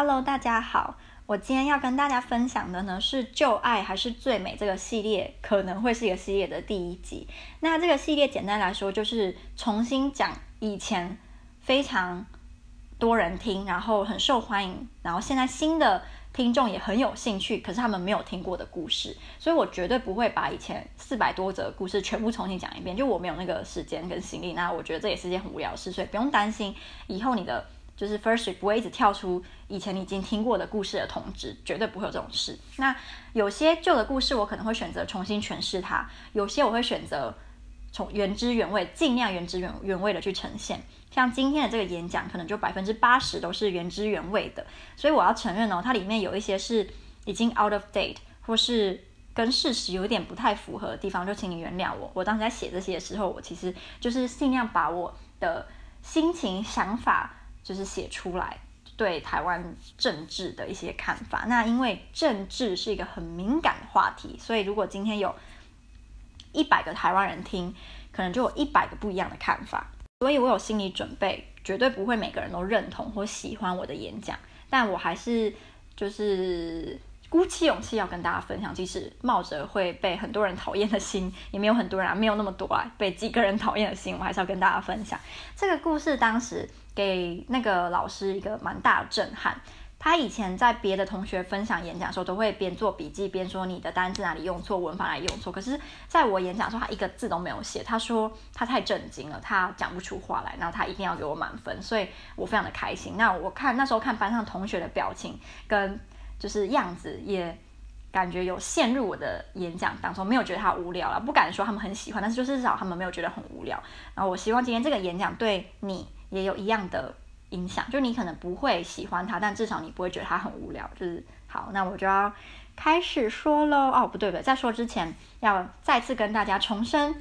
Hello，大家好。我今天要跟大家分享的呢是《旧爱还是最美》这个系列，可能会是一个系列的第一集。那这个系列简单来说，就是重新讲以前非常多人听，然后很受欢迎，然后现在新的听众也很有兴趣，可是他们没有听过的故事。所以我绝对不会把以前四百多则故事全部重新讲一遍，就我没有那个时间跟心力。那我觉得这也是件很无聊的事，所以不用担心以后你的。就是 First 不会一直跳出以前你已经听过的故事的通知，绝对不会有这种事。那有些旧的故事，我可能会选择重新诠释它；有些我会选择从原汁原味，尽量原汁原原味的去呈现。像今天的这个演讲，可能就百分之八十都是原汁原味的。所以我要承认哦，它里面有一些是已经 out of date，或是跟事实有点不太符合的地方，就请你原谅我。我当时在写这些的时候，我其实就是尽量把我的心情、想法。就是写出来对台湾政治的一些看法。那因为政治是一个很敏感的话题，所以如果今天有一百个台湾人听，可能就有一百个不一样的看法。所以我有心理准备，绝对不会每个人都认同或喜欢我的演讲，但我还是就是。鼓起勇气要跟大家分享，即使冒着会被很多人讨厌的心，也没有很多人啊，没有那么多啊，被几个人讨厌的心，我还是要跟大家分享这个故事。当时给那个老师一个蛮大的震撼。他以前在别的同学分享演讲的时候，都会边做笔记边说你的单字哪里用错，文法哪里用错。可是在我演讲的时候，他一个字都没有写。他说他太震惊了，他讲不出话来，然后他一定要给我满分，所以我非常的开心。那我看那时候看班上同学的表情跟。就是样子也感觉有陷入我的演讲当中，没有觉得他无聊了，不敢说他们很喜欢，但是就是至少他们没有觉得很无聊。然后我希望今天这个演讲对你也有一样的影响，就你可能不会喜欢他，但至少你不会觉得他很无聊。就是好，那我就要开始说喽。哦，不对不对，在说之前要再次跟大家重申，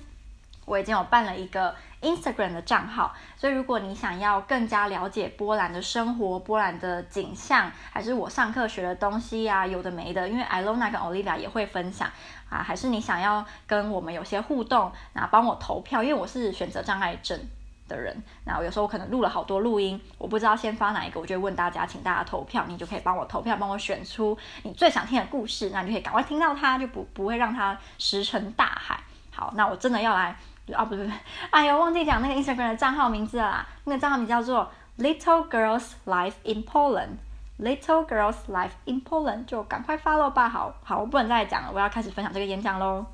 我已经有办了一个。Instagram 的账号，所以如果你想要更加了解波兰的生活、波兰的景象，还是我上课学的东西呀，有的没的，因为 Ilona 跟 Olivia 也会分享啊，还是你想要跟我们有些互动，那帮我投票，因为我是选择障碍症的人，那有时候我可能录了好多录音，我不知道先发哪一个，我就问大家，请大家投票，你就可以帮我投票，帮我选出你最想听的故事，那你就可以赶快听到它，就不不会让它石沉大海。好，那我真的要来。啊，不对不对，哎呦，忘记讲那个 Instagram 的账号名字了啦。那个账号名叫做 Little Girls Life in Poland。Little Girls Life in Poland，就赶快 follow 吧。好好，我不能再讲了，我要开始分享这个演讲喽。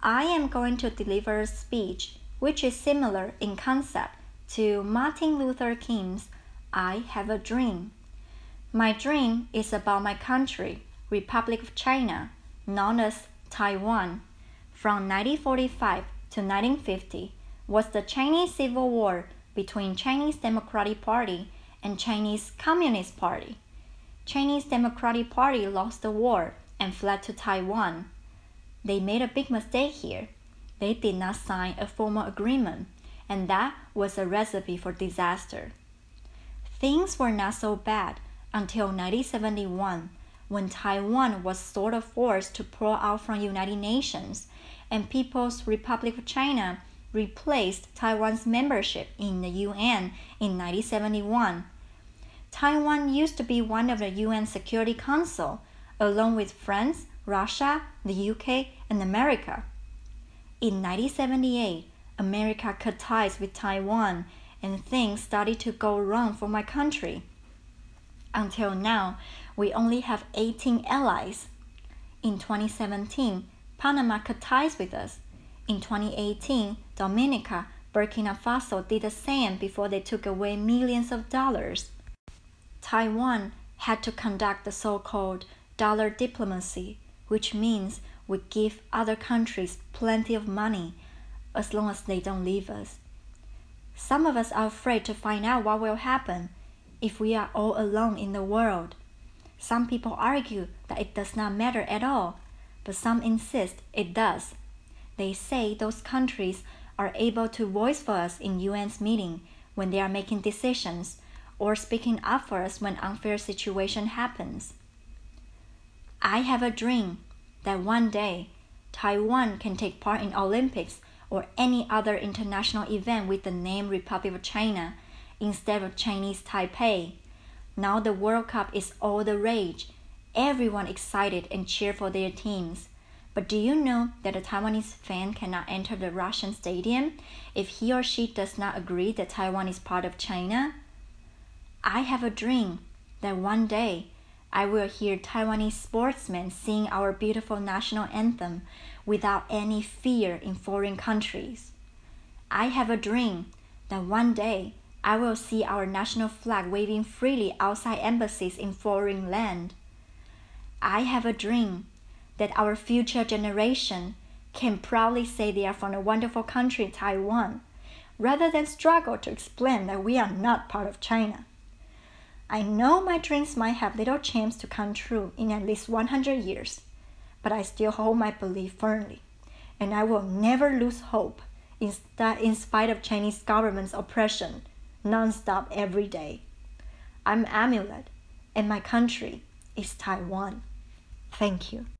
I am going to deliver a speech which is similar in concept to Martin Luther King's I Have a Dream. My dream is about my country, Republic of China, known as Taiwan from 1945 to 1950 was the Chinese Civil War between Chinese Democratic Party and Chinese Communist Party. Chinese Democratic Party lost the war and fled to Taiwan. They made a big mistake here. They did not sign a formal agreement, and that was a recipe for disaster. Things were not so bad until 1971 when Taiwan was sort of forced to pull out from United Nations and People's Republic of China replaced Taiwan's membership in the UN in 1971. Taiwan used to be one of the UN Security Council, along with France, Russia, the UK, and America. In 1978, America cut ties with Taiwan, and things started to go wrong for my country. Until now, we only have 18 allies. In 2017, Panama cut ties with us. In 2018, Dominica, Burkina Faso did the same before they took away millions of dollars. Taiwan had to conduct the so called dollar diplomacy, which means we give other countries plenty of money as long as they don't leave us. Some of us are afraid to find out what will happen if we are all alone in the world. Some people argue that it does not matter at all but some insist it does. They say those countries are able to voice for us in UN's meeting when they are making decisions or speaking up for us when unfair situation happens. I have a dream that one day Taiwan can take part in Olympics or any other international event with the name Republic of China instead of Chinese Taipei. Now the World Cup is all the rage. Everyone excited and cheer for their teams. But do you know that a Taiwanese fan cannot enter the Russian stadium if he or she does not agree that Taiwan is part of China? I have a dream that one day I will hear Taiwanese sportsmen sing our beautiful national anthem without any fear in foreign countries. I have a dream that one day I will see our national flag waving freely outside embassies in foreign land. I have a dream that our future generation can proudly say they are from a wonderful country, Taiwan, rather than struggle to explain that we are not part of China. I know my dreams might have little chance to come true in at least 100 years, but I still hold my belief firmly, and I will never lose hope in, in spite of Chinese government's oppression nonstop every day. I'm Amulet, and my country is Taiwan. Thank you.